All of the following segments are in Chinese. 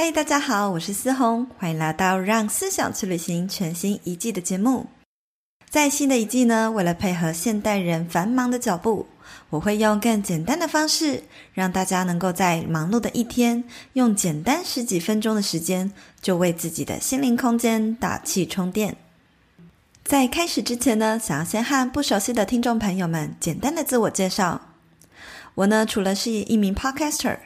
嗨，大家好，我是思红，欢迎来到《让思想去旅行》全新一季的节目。在新的一季呢，为了配合现代人繁忙的脚步，我会用更简单的方式，让大家能够在忙碌的一天，用简单十几分钟的时间，就为自己的心灵空间打气充电。在开始之前呢，想要先和不熟悉的听众朋友们简单的自我介绍。我呢，除了是一名 Podcaster。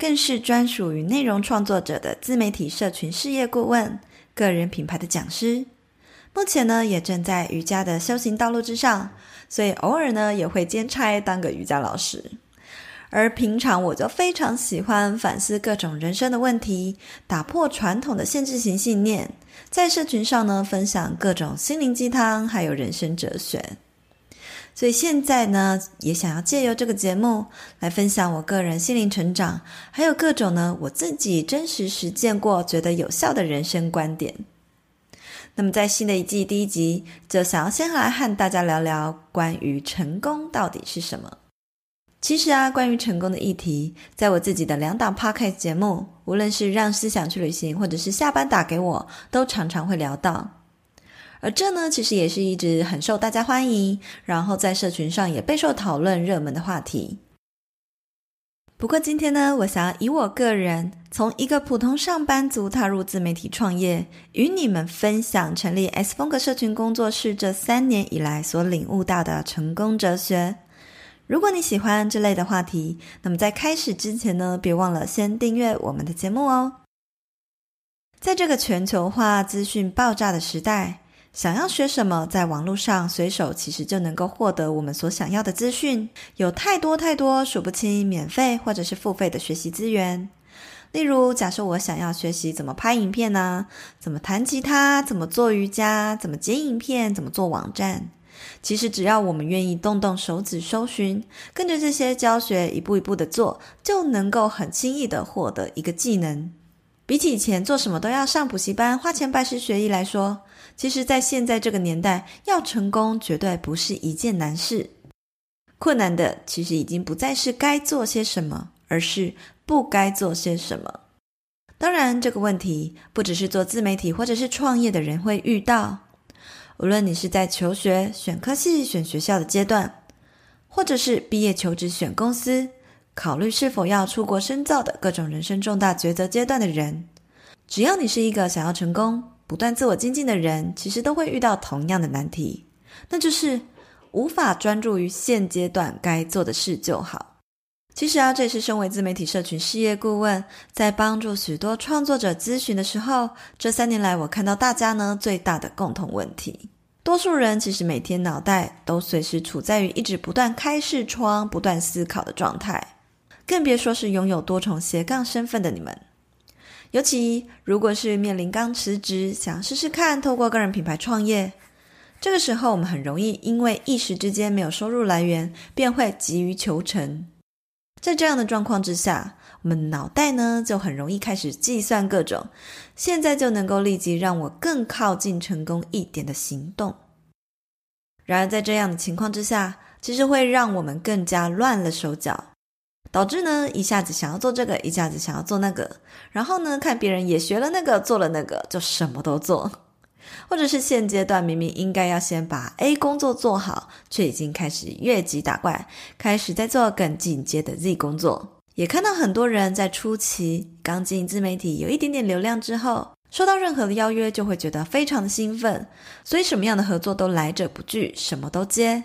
更是专属于内容创作者的自媒体社群事业顾问、个人品牌的讲师。目前呢，也正在瑜伽的修行道路之上，所以偶尔呢，也会兼差当个瑜伽老师。而平常我就非常喜欢反思各种人生的问题，打破传统的限制型信念，在社群上呢，分享各种心灵鸡汤，还有人生哲学。所以现在呢，也想要借由这个节目来分享我个人心灵成长，还有各种呢我自己真实实践过、觉得有效的人生观点。那么在新的一季第一集，就想要先来和大家聊聊关于成功到底是什么。其实啊，关于成功的议题，在我自己的两档 Podcast 节目，无论是让思想去旅行，或者是下班打给我，都常常会聊到。而这呢，其实也是一直很受大家欢迎，然后在社群上也备受讨论、热门的话题。不过今天呢，我想要以我个人从一个普通上班族踏入自媒体创业，与你们分享成立 S 风格社群工作室这三年以来所领悟到的成功哲学。如果你喜欢这类的话题，那么在开始之前呢，别忘了先订阅我们的节目哦。在这个全球化资讯爆炸的时代，想要学什么，在网络上随手其实就能够获得我们所想要的资讯，有太多太多数不清免费或者是付费的学习资源。例如，假设我想要学习怎么拍影片呢？怎么弹吉他？怎么做瑜伽？怎么剪影片？怎么做网站？其实只要我们愿意动动手指搜寻，跟着这些教学一步一步的做，就能够很轻易的获得一个技能。比起以前做什么都要上补习班、花钱拜师学艺来说，其实，在现在这个年代，要成功绝对不是一件难事。困难的其实已经不再是该做些什么，而是不该做些什么。当然，这个问题不只是做自媒体或者是创业的人会遇到。无论你是在求学、选科系、选学校的阶段，或者是毕业求职、选公司。考虑是否要出国深造的各种人生重大抉择阶段的人，只要你是一个想要成功、不断自我精进的人，其实都会遇到同样的难题，那就是无法专注于现阶段该做的事就好。其实啊，这也是身为自媒体社群事业顾问，在帮助许多创作者咨询的时候，这三年来我看到大家呢最大的共同问题：多数人其实每天脑袋都随时处在于一直不断开视窗、不断思考的状态。更别说是拥有多重斜杠身份的你们，尤其如果是面临刚辞职，想试试看透过个人品牌创业，这个时候我们很容易因为一时之间没有收入来源，便会急于求成。在这样的状况之下，我们脑袋呢就很容易开始计算各种现在就能够立即让我更靠近成功一点的行动。然而在这样的情况之下，其实会让我们更加乱了手脚。导致呢，一下子想要做这个，一下子想要做那个，然后呢，看别人也学了那个，做了那个，就什么都做。或者是现阶段明明应该要先把 A 工作做好，却已经开始越级打怪，开始在做更进阶的 Z 工作。也看到很多人在初期刚进自媒体，有一点点流量之后，收到任何的邀约就会觉得非常的兴奋，所以什么样的合作都来者不拒，什么都接，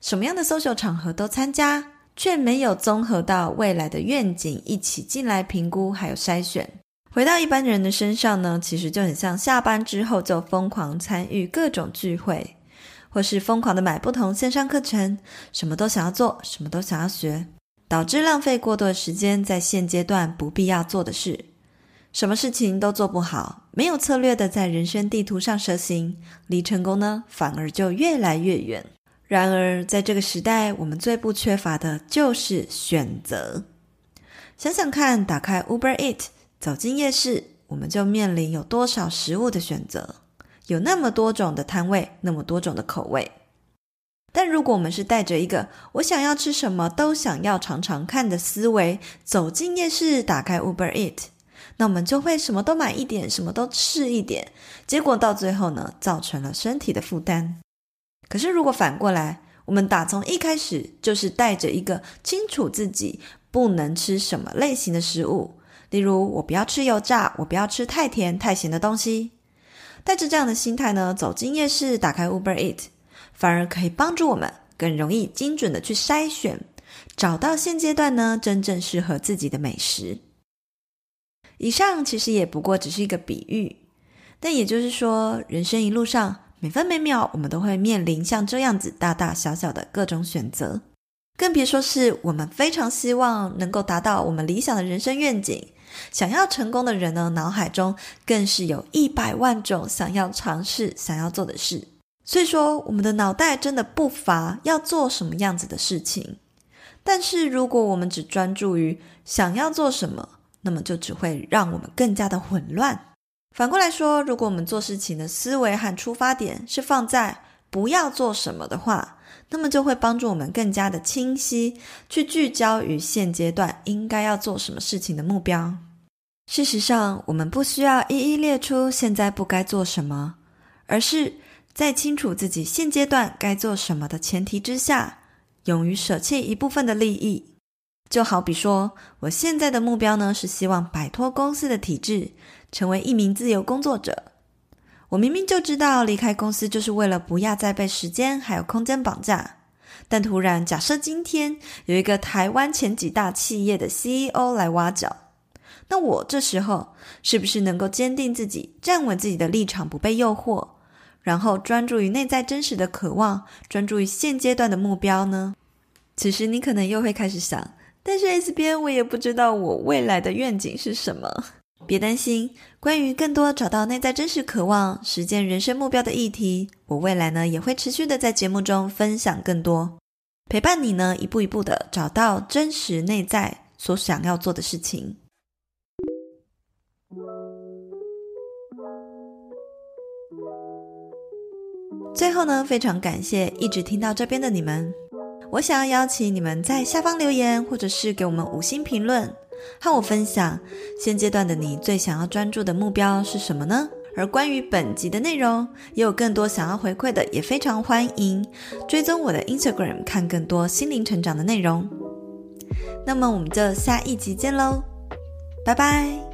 什么样的 social 场合都参加。却没有综合到未来的愿景一起进来评估，还有筛选。回到一般人的身上呢，其实就很像下班之后就疯狂参与各种聚会，或是疯狂的买不同线上课程，什么都想要做，什么都想要学。导致浪费过多的时间在现阶段不必要做的事，什么事情都做不好，没有策略的在人生地图上蛇行，离成功呢反而就越来越远。然而，在这个时代，我们最不缺乏的就是选择。想想看，打开 Uber Eat，走进夜市，我们就面临有多少食物的选择，有那么多种的摊位，那么多种的口味。但如果我们是带着一个我想要吃什么都想要尝尝看的思维走进夜市，打开 Uber Eat，那我们就会什么都买一点，什么都吃一点，结果到最后呢，造成了身体的负担。可是如果反过来，我们打从一开始就是带着一个清楚自己不能吃什么类型的食物，例如我不要吃油炸，我不要吃太甜太咸的东西，带着这样的心态呢，走进夜市，打开 Uber Eat，。反而可以帮助我们更容易精准的去筛选，找到现阶段呢真正适合自己的美食。以上其实也不过只是一个比喻，但也就是说，人生一路上每分每秒，我们都会面临像这样子大大小小的各种选择，更别说是我们非常希望能够达到我们理想的人生愿景，想要成功的人呢，脑海中更是有一百万种想要尝试、想要做的事。所以说，我们的脑袋真的不乏要做什么样子的事情，但是如果我们只专注于想要做什么，那么就只会让我们更加的混乱。反过来说，如果我们做事情的思维和出发点是放在不要做什么的话，那么就会帮助我们更加的清晰，去聚焦于现阶段应该要做什么事情的目标。事实上，我们不需要一一列出现在不该做什么，而是。在清楚自己现阶段该做什么的前提之下，勇于舍弃一部分的利益。就好比说，我现在的目标呢，是希望摆脱公司的体制，成为一名自由工作者。我明明就知道离开公司就是为了不要再被时间还有空间绑架，但突然假设今天有一个台湾前几大企业的 CEO 来挖角，那我这时候是不是能够坚定自己，站稳自己的立场，不被诱惑？然后专注于内在真实的渴望，专注于现阶段的目标呢？此时你可能又会开始想，但是 S 边我也不知道我未来的愿景是什么。别担心，关于更多找到内在真实渴望、实践人生目标的议题，我未来呢也会持续的在节目中分享更多，陪伴你呢一步一步的找到真实内在所想要做的事情。最后呢，非常感谢一直听到这边的你们。我想要邀请你们在下方留言，或者是给我们五星评论，和我分享现阶段的你最想要专注的目标是什么呢？而关于本集的内容，也有更多想要回馈的，也非常欢迎追踪我的 Instagram，看更多心灵成长的内容。那么我们就下一集见喽，拜拜。